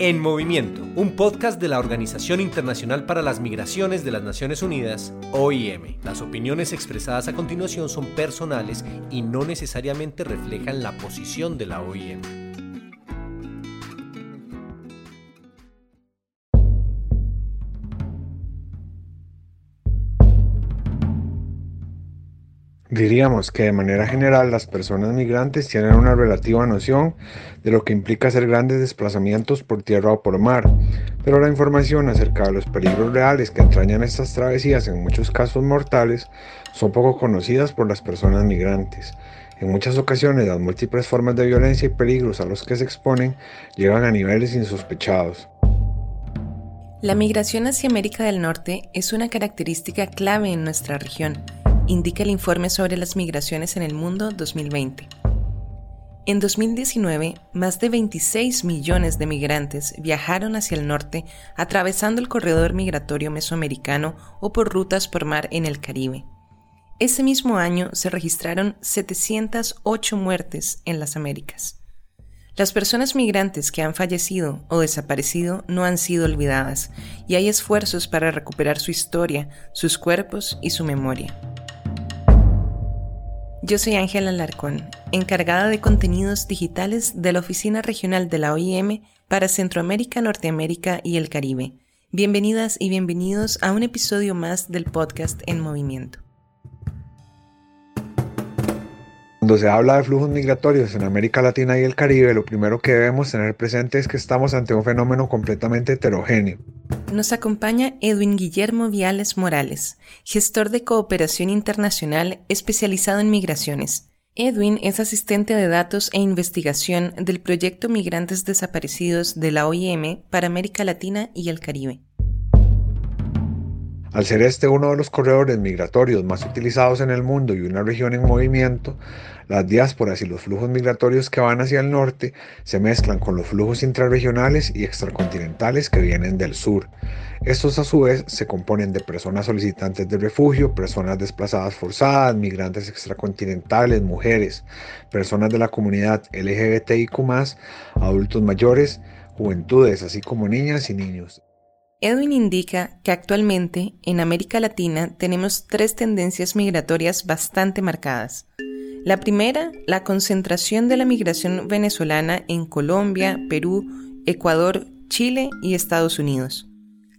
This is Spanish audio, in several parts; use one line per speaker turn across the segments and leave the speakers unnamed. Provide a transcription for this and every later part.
En Movimiento, un podcast de la Organización Internacional para las Migraciones de las Naciones Unidas, OIM. Las opiniones expresadas a continuación son personales y no necesariamente reflejan la posición de la OIM.
Diríamos que de manera general las personas migrantes tienen una relativa noción de lo que implica hacer grandes desplazamientos por tierra o por mar, pero la información acerca de los peligros reales que entrañan estas travesías, en muchos casos mortales, son poco conocidas por las personas migrantes. En muchas ocasiones las múltiples formas de violencia y peligros a los que se exponen llegan a niveles insospechados.
La migración hacia América del Norte es una característica clave en nuestra región indica el informe sobre las migraciones en el mundo 2020. En 2019, más de 26 millones de migrantes viajaron hacia el norte atravesando el corredor migratorio mesoamericano o por rutas por mar en el Caribe. Ese mismo año se registraron 708 muertes en las Américas. Las personas migrantes que han fallecido o desaparecido no han sido olvidadas y hay esfuerzos para recuperar su historia, sus cuerpos y su memoria. Yo soy Ángela Alarcón, encargada de contenidos digitales de la Oficina Regional de la OIM para Centroamérica, Norteamérica y el Caribe. Bienvenidas y bienvenidos a un episodio más del podcast En Movimiento.
Cuando se habla de flujos migratorios en América Latina y el Caribe, lo primero que debemos tener presente es que estamos ante un fenómeno completamente heterogéneo
nos acompaña Edwin Guillermo Viales Morales, gestor de cooperación internacional especializado en migraciones. Edwin es asistente de datos e investigación del proyecto Migrantes Desaparecidos de la OIM para América Latina y el Caribe.
Al ser este uno de los corredores migratorios más utilizados en el mundo y una región en movimiento, las diásporas y los flujos migratorios que van hacia el norte se mezclan con los flujos intrarregionales y extracontinentales que vienen del sur. Estos a su vez se componen de personas solicitantes de refugio, personas desplazadas forzadas, migrantes extracontinentales, mujeres, personas de la comunidad LGBTIQ, adultos mayores, juventudes, así como niñas y niños.
Edwin indica que actualmente en América Latina tenemos tres tendencias migratorias bastante marcadas. La primera, la concentración de la migración venezolana en Colombia, Perú, Ecuador, Chile y Estados Unidos.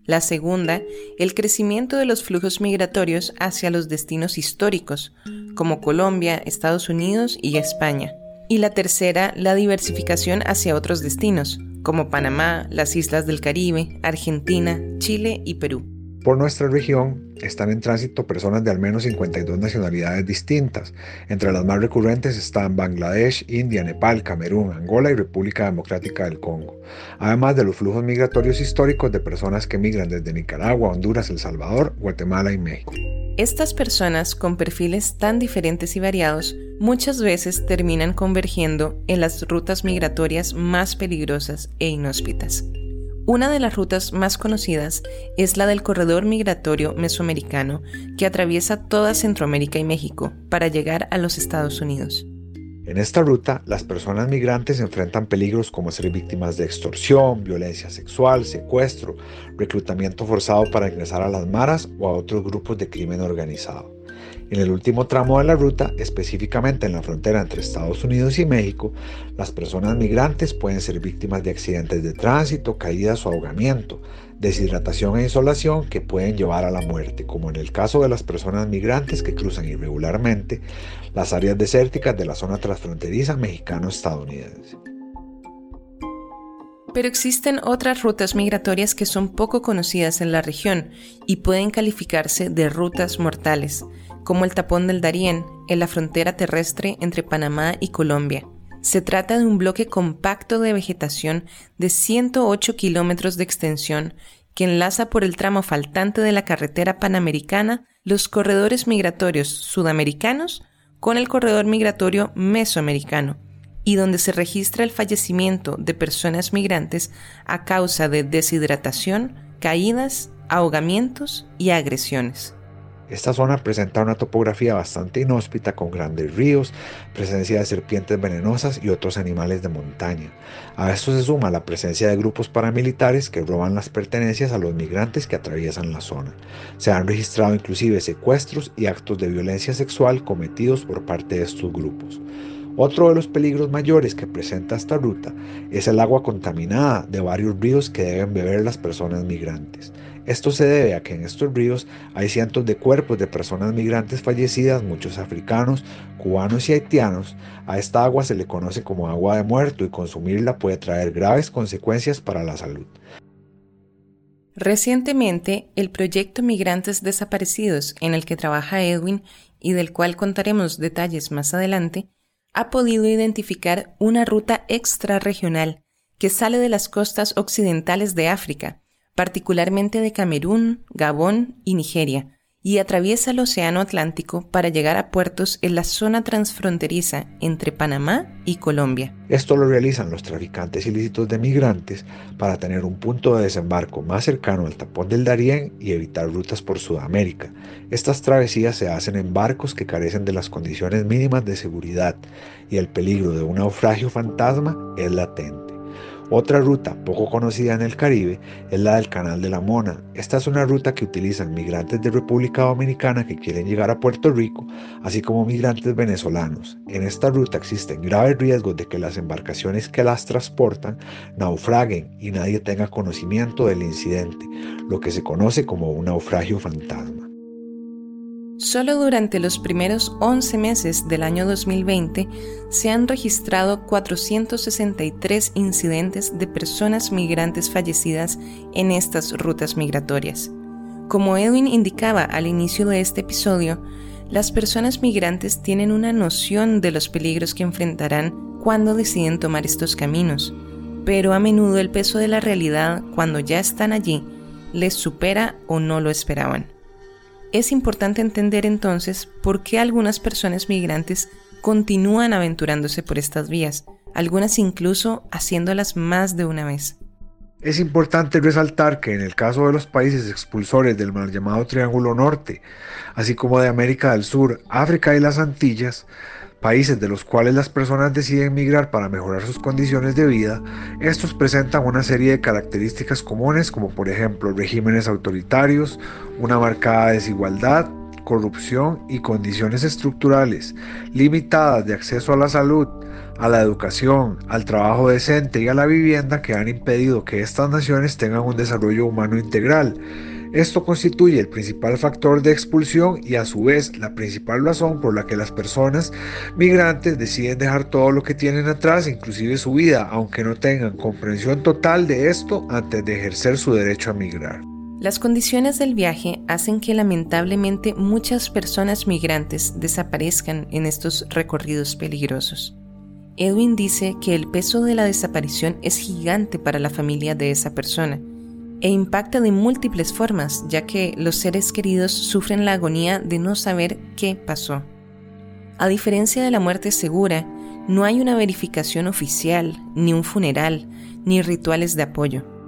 La segunda, el crecimiento de los flujos migratorios hacia los destinos históricos, como Colombia, Estados Unidos y España. Y la tercera, la diversificación hacia otros destinos, como Panamá, las islas del Caribe, Argentina, Chile y Perú.
Por nuestra región están en tránsito personas de al menos 52 nacionalidades distintas. Entre las más recurrentes están Bangladesh, India, Nepal, Camerún, Angola y República Democrática del Congo. Además de los flujos migratorios históricos de personas que migran desde Nicaragua, Honduras, El Salvador, Guatemala y México.
Estas personas con perfiles tan diferentes y variados muchas veces terminan convergiendo en las rutas migratorias más peligrosas e inhóspitas. Una de las rutas más conocidas es la del corredor migratorio mesoamericano que atraviesa toda Centroamérica y México para llegar a los Estados Unidos.
En esta ruta, las personas migrantes enfrentan peligros como ser víctimas de extorsión, violencia sexual, secuestro, reclutamiento forzado para ingresar a las maras o a otros grupos de crimen organizado. En el último tramo de la ruta, específicamente en la frontera entre Estados Unidos y México, las personas migrantes pueden ser víctimas de accidentes de tránsito, caídas o ahogamiento, deshidratación e insolación que pueden llevar a la muerte, como en el caso de las personas migrantes que cruzan irregularmente las áreas desérticas de la zona transfronteriza mexicano-estadounidense.
Pero existen otras rutas migratorias que son poco conocidas en la región y pueden calificarse de rutas mortales, como el tapón del Darién, en la frontera terrestre entre Panamá y Colombia. Se trata de un bloque compacto de vegetación de 108 kilómetros de extensión que enlaza por el tramo faltante de la carretera panamericana los corredores migratorios sudamericanos con el corredor migratorio mesoamericano, y donde se registra el fallecimiento de personas migrantes a causa de deshidratación, caídas, ahogamientos y agresiones.
Esta zona presenta una topografía bastante inhóspita con grandes ríos, presencia de serpientes venenosas y otros animales de montaña. A esto se suma la presencia de grupos paramilitares que roban las pertenencias a los migrantes que atraviesan la zona. Se han registrado inclusive secuestros y actos de violencia sexual cometidos por parte de estos grupos. Otro de los peligros mayores que presenta esta ruta es el agua contaminada de varios ríos que deben beber las personas migrantes. Esto se debe a que en estos ríos hay cientos de cuerpos de personas migrantes fallecidas, muchos africanos, cubanos y haitianos. A esta agua se le conoce como agua de muerto y consumirla puede traer graves consecuencias para la salud.
Recientemente, el proyecto Migrantes Desaparecidos, en el que trabaja Edwin y del cual contaremos detalles más adelante, ha podido identificar una ruta extrarregional que sale de las costas occidentales de África particularmente de Camerún, Gabón y Nigeria, y atraviesa el Océano Atlántico para llegar a puertos en la zona transfronteriza entre Panamá y Colombia.
Esto lo realizan los traficantes ilícitos de migrantes para tener un punto de desembarco más cercano al tapón del Darién y evitar rutas por Sudamérica. Estas travesías se hacen en barcos que carecen de las condiciones mínimas de seguridad y el peligro de un naufragio fantasma es latente. Otra ruta poco conocida en el Caribe es la del Canal de la Mona. Esta es una ruta que utilizan migrantes de República Dominicana que quieren llegar a Puerto Rico, así como migrantes venezolanos. En esta ruta existen graves riesgos de que las embarcaciones que las transportan naufraguen y nadie tenga conocimiento del incidente, lo que se conoce como un naufragio fantasma.
Solo durante los primeros 11 meses del año 2020 se han registrado 463 incidentes de personas migrantes fallecidas en estas rutas migratorias. Como Edwin indicaba al inicio de este episodio, las personas migrantes tienen una noción de los peligros que enfrentarán cuando deciden tomar estos caminos, pero a menudo el peso de la realidad cuando ya están allí les supera o no lo esperaban. Es importante entender entonces por qué algunas personas migrantes continúan aventurándose por estas vías, algunas incluso haciéndolas más de una vez.
Es importante resaltar que en el caso de los países expulsores del mal llamado Triángulo Norte, así como de América del Sur, África y las Antillas, países de los cuales las personas deciden migrar para mejorar sus condiciones de vida, estos presentan una serie de características comunes como por ejemplo regímenes autoritarios, una marcada desigualdad, corrupción y condiciones estructurales limitadas de acceso a la salud, a la educación, al trabajo decente y a la vivienda que han impedido que estas naciones tengan un desarrollo humano integral esto constituye el principal factor de expulsión y a su vez la principal razón por la que las personas migrantes deciden dejar todo lo que tienen atrás, inclusive su vida, aunque no tengan comprensión total de esto antes de ejercer su derecho a migrar.
Las condiciones del viaje hacen que lamentablemente muchas personas migrantes desaparezcan en estos recorridos peligrosos. Edwin dice que el peso de la desaparición es gigante para la familia de esa persona e impacta de múltiples formas, ya que los seres queridos sufren la agonía de no saber qué pasó. A diferencia de la muerte segura, no hay una verificación oficial, ni un funeral, ni rituales de apoyo.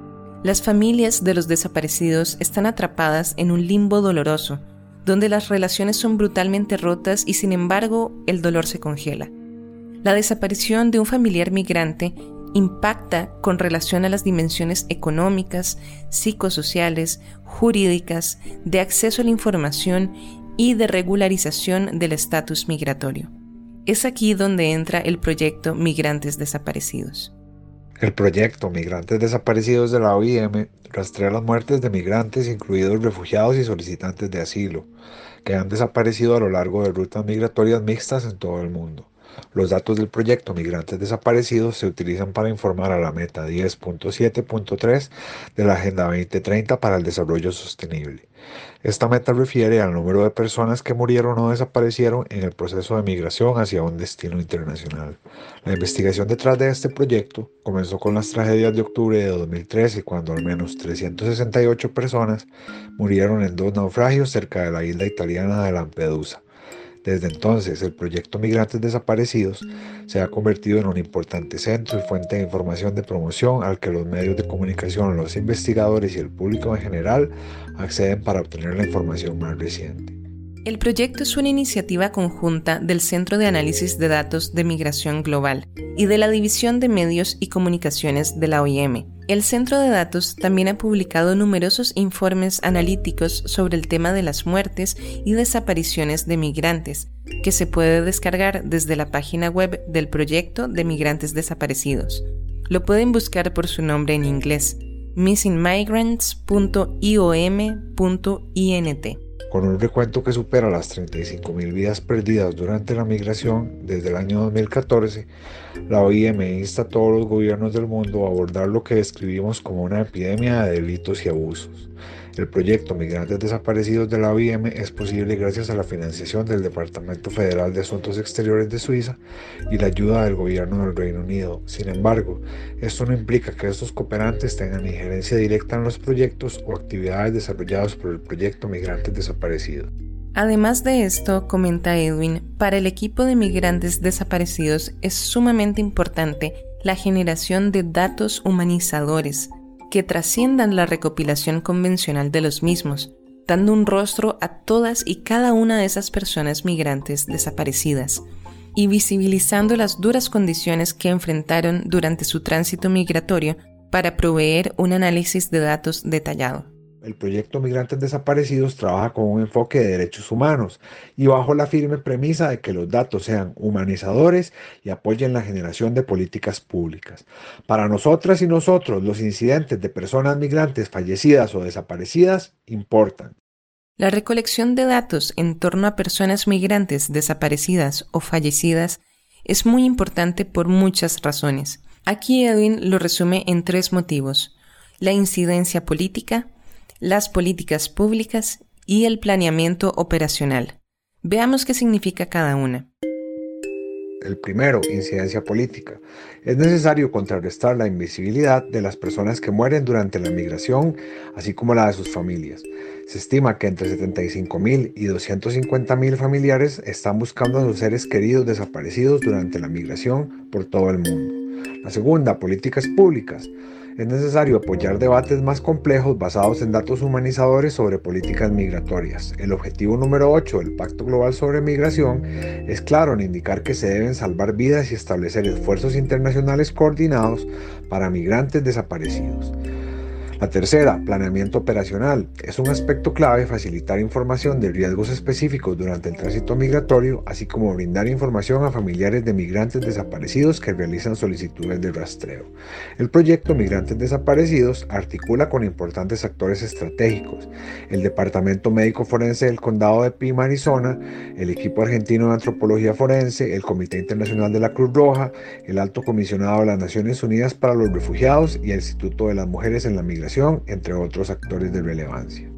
Las familias de los desaparecidos están atrapadas en un limbo doloroso, donde las relaciones son brutalmente rotas y sin embargo el dolor se congela. La desaparición de un familiar migrante impacta con relación a las dimensiones económicas, psicosociales, jurídicas, de acceso a la información y de regularización del estatus migratorio. Es aquí donde entra el proyecto Migrantes Desaparecidos.
El proyecto Migrantes Desaparecidos de la OIM rastrea las muertes de migrantes, incluidos refugiados y solicitantes de asilo, que han desaparecido a lo largo de rutas migratorias mixtas en todo el mundo. Los datos del proyecto Migrantes Desaparecidos se utilizan para informar a la meta 10.7.3 de la Agenda 2030 para el Desarrollo Sostenible. Esta meta refiere al número de personas que murieron o desaparecieron en el proceso de migración hacia un destino internacional. La investigación detrás de este proyecto comenzó con las tragedias de octubre de 2013, cuando al menos 368 personas murieron en dos naufragios cerca de la isla italiana de Lampedusa. Desde entonces, el proyecto Migrantes Desaparecidos se ha convertido en un importante centro y fuente de información de promoción al que los medios de comunicación, los investigadores y el público en general acceden para obtener la información más reciente.
El proyecto es una iniciativa conjunta del Centro de Análisis de Datos de Migración Global y de la División de Medios y Comunicaciones de la OIM. El Centro de Datos también ha publicado numerosos informes analíticos sobre el tema de las muertes y desapariciones de migrantes, que se puede descargar desde la página web del proyecto de migrantes desaparecidos. Lo pueden buscar por su nombre en inglés, missingmigrants.iom.int
con un recuento que supera las 35.000 vidas perdidas durante la migración desde el año 2014, la OIM insta a todos los gobiernos del mundo a abordar lo que describimos como una epidemia de delitos y abusos. El proyecto Migrantes Desaparecidos de la OIM es posible gracias a la financiación del Departamento Federal de Asuntos Exteriores de Suiza y la ayuda del gobierno del Reino Unido. Sin embargo, esto no implica que estos cooperantes tengan injerencia directa en los proyectos o actividades desarrollados por el proyecto Migrantes Desaparecidos.
Además de esto, comenta Edwin, para el equipo de migrantes desaparecidos es sumamente importante la generación de datos humanizadores que trasciendan la recopilación convencional de los mismos, dando un rostro a todas y cada una de esas personas migrantes desaparecidas y visibilizando las duras condiciones que enfrentaron durante su tránsito migratorio para proveer un análisis de datos detallado.
El proyecto Migrantes Desaparecidos trabaja con un enfoque de derechos humanos y bajo la firme premisa de que los datos sean humanizadores y apoyen la generación de políticas públicas. Para nosotras y nosotros, los incidentes de personas migrantes fallecidas o desaparecidas importan.
La recolección de datos en torno a personas migrantes desaparecidas o fallecidas es muy importante por muchas razones. Aquí Edwin lo resume en tres motivos. La incidencia política, las políticas públicas y el planeamiento operacional. Veamos qué significa cada una.
El primero, incidencia política. Es necesario contrarrestar la invisibilidad de las personas que mueren durante la migración, así como la de sus familias. Se estima que entre 75.000 y 250.000 familiares están buscando a sus seres queridos desaparecidos durante la migración por todo el mundo. La segunda, políticas públicas es necesario apoyar debates más complejos basados en datos humanizadores sobre políticas migratorias. El objetivo número 8 del Pacto Global sobre Migración es claro en indicar que se deben salvar vidas y establecer esfuerzos internacionales coordinados para migrantes desaparecidos. La tercera, planeamiento operacional. Es un aspecto clave facilitar información de riesgos específicos durante el tránsito migratorio, así como brindar información a familiares de migrantes desaparecidos que realizan solicitudes de rastreo. El proyecto Migrantes Desaparecidos articula con importantes actores estratégicos, el Departamento Médico Forense del Condado de Pima, Arizona, el equipo argentino de antropología forense, el Comité Internacional de la Cruz Roja, el Alto Comisionado de las Naciones Unidas para los Refugiados y el Instituto de las Mujeres en la Migración entre otros actores de relevancia.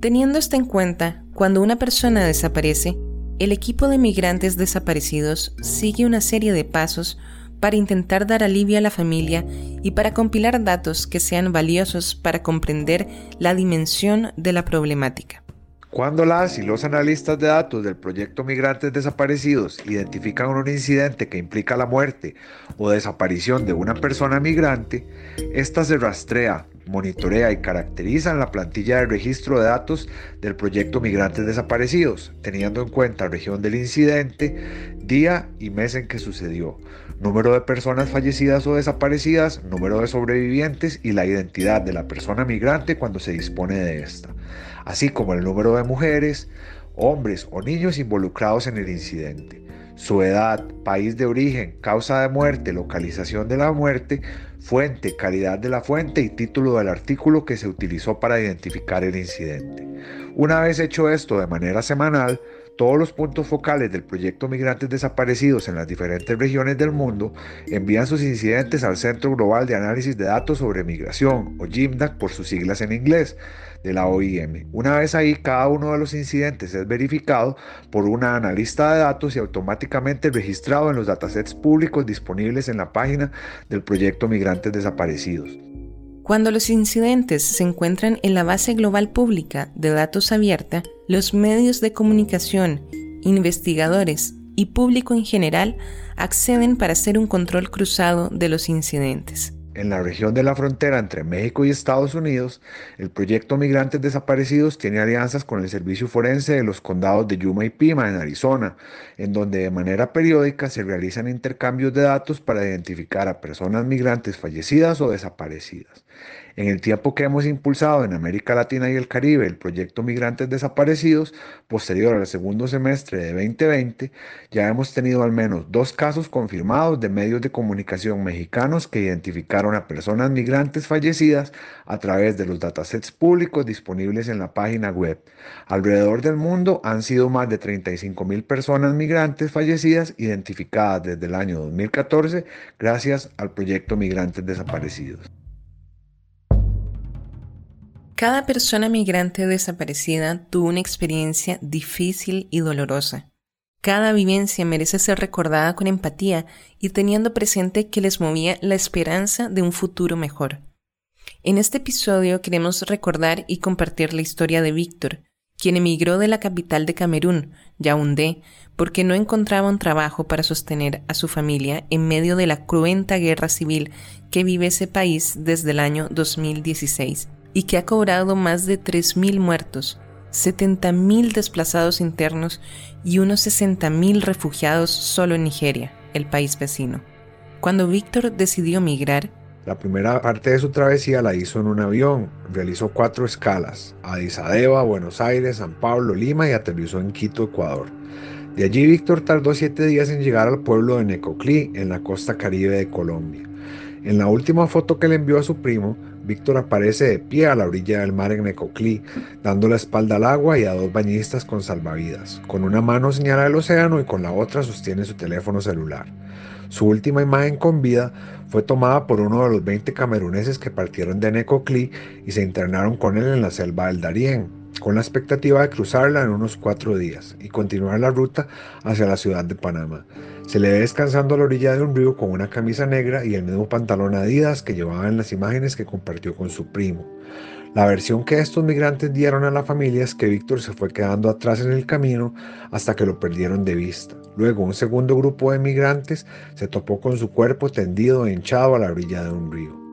Teniendo esto en cuenta, cuando una persona desaparece, el equipo de migrantes desaparecidos sigue una serie de pasos para intentar dar alivio a la familia y para compilar datos que sean valiosos para comprender la dimensión de la problemática.
Cuando las y los analistas de datos del proyecto Migrantes Desaparecidos identifican un incidente que implica la muerte o desaparición de una persona migrante, ésta se rastrea, monitorea y caracteriza en la plantilla de registro de datos del proyecto Migrantes Desaparecidos, teniendo en cuenta región del incidente, día y mes en que sucedió, número de personas fallecidas o desaparecidas, número de sobrevivientes y la identidad de la persona migrante cuando se dispone de esta así como el número de mujeres, hombres o niños involucrados en el incidente, su edad, país de origen, causa de muerte, localización de la muerte, fuente, calidad de la fuente y título del artículo que se utilizó para identificar el incidente. Una vez hecho esto de manera semanal, todos los puntos focales del proyecto Migrantes Desaparecidos en las diferentes regiones del mundo envían sus incidentes al Centro Global de Análisis de Datos sobre Migración, o GIMDAC por sus siglas en inglés, de la OIM. Una vez ahí, cada uno de los incidentes es verificado por una analista de datos y automáticamente registrado en los datasets públicos disponibles en la página del proyecto Migrantes Desaparecidos.
Cuando los incidentes se encuentran en la base global pública de datos abierta, los medios de comunicación, investigadores y público en general acceden para hacer un control cruzado de los incidentes.
En la región de la frontera entre México y Estados Unidos, el proyecto Migrantes Desaparecidos tiene alianzas con el Servicio Forense de los condados de Yuma y Pima, en Arizona, en donde de manera periódica se realizan intercambios de datos para identificar a personas migrantes fallecidas o desaparecidas. En el tiempo que hemos impulsado en América Latina y el Caribe el proyecto Migrantes Desaparecidos, posterior al segundo semestre de 2020, ya hemos tenido al menos dos casos confirmados de medios de comunicación mexicanos que identificaron a personas migrantes fallecidas a través de los datasets públicos disponibles en la página web. Alrededor del mundo han sido más de 35 mil personas migrantes fallecidas identificadas desde el año 2014 gracias al proyecto Migrantes Desaparecidos.
Cada persona migrante desaparecida tuvo una experiencia difícil y dolorosa. Cada vivencia merece ser recordada con empatía y teniendo presente que les movía la esperanza de un futuro mejor. En este episodio queremos recordar y compartir la historia de Víctor, quien emigró de la capital de Camerún, Yaoundé, porque no encontraba un trabajo para sostener a su familia en medio de la cruenta guerra civil que vive ese país desde el año 2016 y que ha cobrado más de 3.000 muertos, 70.000 desplazados internos y unos 60.000 refugiados solo en Nigeria, el país vecino. Cuando Víctor decidió migrar,
la primera parte de su travesía la hizo en un avión. Realizó cuatro escalas: Addis Abeba, Buenos Aires, San Pablo, Lima y aterrizó en Quito, Ecuador. De allí Víctor tardó siete días en llegar al pueblo de Necoclí, en la costa caribe de Colombia. En la última foto que le envió a su primo, Víctor aparece de pie a la orilla del mar en Necoclí, dando la espalda al agua y a dos bañistas con salvavidas. Con una mano señala el océano y con la otra sostiene su teléfono celular. Su última imagen con vida fue tomada por uno de los 20 cameruneses que partieron de Necoclí y se internaron con él en la selva del Darién, con la expectativa de cruzarla en unos cuatro días y continuar la ruta hacia la ciudad de Panamá. Se le ve descansando a la orilla de un río con una camisa negra y el mismo pantalón Adidas que llevaba en las imágenes que compartió con su primo. La versión que estos migrantes dieron a la familia es que Víctor se fue quedando atrás en el camino hasta que lo perdieron de vista. Luego un segundo grupo de migrantes se topó con su cuerpo tendido e hinchado a la orilla de un río.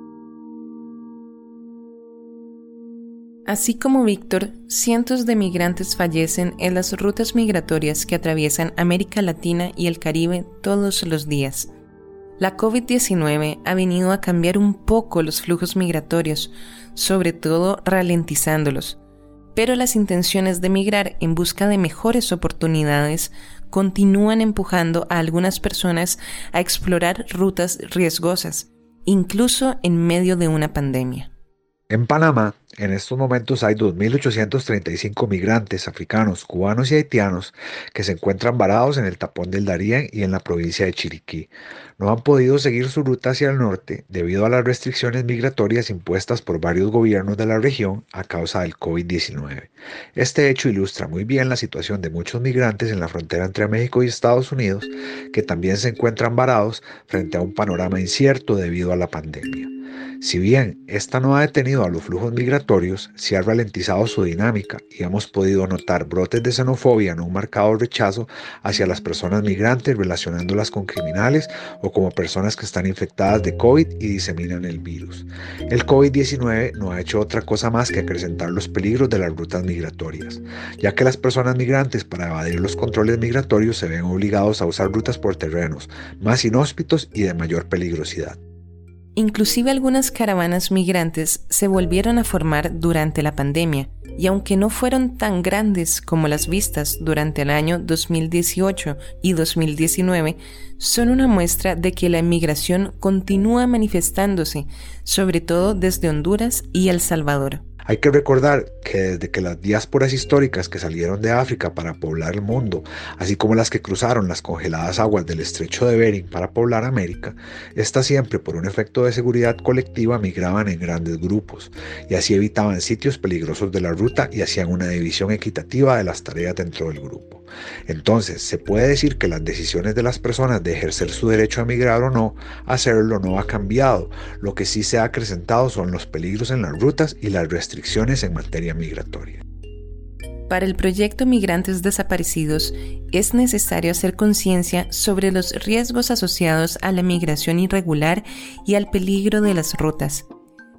Así como Víctor, cientos de migrantes fallecen en las rutas migratorias que atraviesan América Latina y el Caribe todos los días. La COVID-19 ha venido a cambiar un poco los flujos migratorios, sobre todo ralentizándolos, pero las intenciones de migrar en busca de mejores oportunidades continúan empujando a algunas personas a explorar rutas riesgosas, incluso en medio de una pandemia.
En Panamá, en estos momentos hay 2.835 migrantes africanos, cubanos y haitianos que se encuentran varados en el tapón del Darién y en la provincia de Chiriquí. No han podido seguir su ruta hacia el norte debido a las restricciones migratorias impuestas por varios gobiernos de la región a causa del COVID-19. Este hecho ilustra muy bien la situación de muchos migrantes en la frontera entre México y Estados Unidos que también se encuentran varados frente a un panorama incierto debido a la pandemia. Si bien esta no ha detenido a los flujos migratorios, sí ha ralentizado su dinámica y hemos podido notar brotes de xenofobia en un marcado rechazo hacia las personas migrantes relacionándolas con criminales o como personas que están infectadas de COVID y diseminan el virus. El COVID-19 no ha hecho otra cosa más que acrecentar los peligros de las rutas migratorias, ya que las personas migrantes para evadir los controles migratorios se ven obligados a usar rutas por terrenos más inhóspitos y de mayor peligrosidad.
Inclusive algunas caravanas migrantes se volvieron a formar durante la pandemia, y aunque no fueron tan grandes como las vistas durante el año 2018 y 2019, son una muestra de que la inmigración continúa manifestándose, sobre todo desde Honduras y El Salvador.
Hay que recordar que desde que las diásporas históricas que salieron de África para poblar el mundo, así como las que cruzaron las congeladas aguas del estrecho de Bering para poblar América, estas siempre por un efecto de seguridad colectiva migraban en grandes grupos y así evitaban sitios peligrosos de la ruta y hacían una división equitativa de las tareas dentro del grupo. Entonces, se puede decir que las decisiones de las personas de ejercer su derecho a migrar o no, hacerlo no ha cambiado. Lo que sí se ha acrecentado son los peligros en las rutas y las en materia migratoria.
Para el proyecto Migrantes Desaparecidos es necesario hacer conciencia sobre los riesgos asociados a la migración irregular y al peligro de las rutas.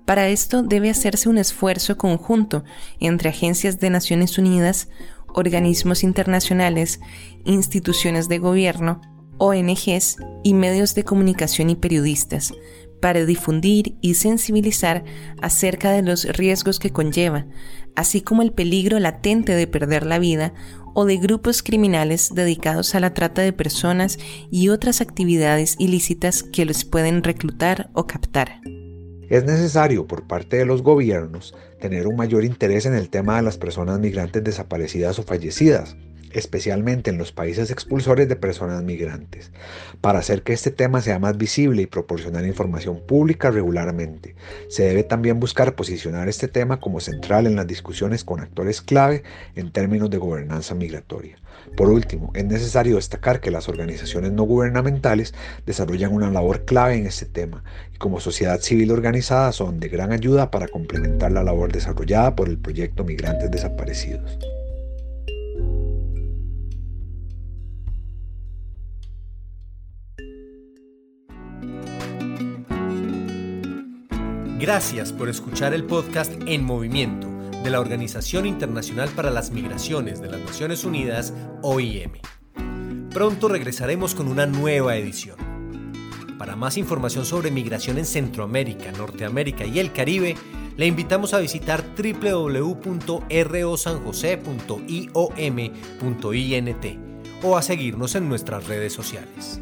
Para esto debe hacerse un esfuerzo conjunto entre agencias de Naciones Unidas, organismos internacionales, instituciones de gobierno, ONGs y medios de comunicación y periodistas para difundir y sensibilizar acerca de los riesgos que conlleva, así como el peligro latente de perder la vida o de grupos criminales dedicados a la trata de personas y otras actividades ilícitas que los pueden reclutar o captar.
Es necesario por parte de los gobiernos tener un mayor interés en el tema de las personas migrantes desaparecidas o fallecidas, especialmente en los países expulsores de personas migrantes, para hacer que este tema sea más visible y proporcionar información pública regularmente. Se debe también buscar posicionar este tema como central en las discusiones con actores clave en términos de gobernanza migratoria. Por último, es necesario destacar que las organizaciones no gubernamentales desarrollan una labor clave en este tema y como sociedad civil organizada son de gran ayuda para complementar la labor desarrollada por el proyecto Migrantes Desaparecidos.
Gracias por escuchar el podcast En Movimiento de la Organización Internacional para las Migraciones de las Naciones Unidas, OIM. Pronto regresaremos con una nueva edición. Para más información sobre migración en Centroamérica, Norteamérica y el Caribe, le invitamos a visitar www.rosanjose.iom.int o a seguirnos en nuestras redes sociales.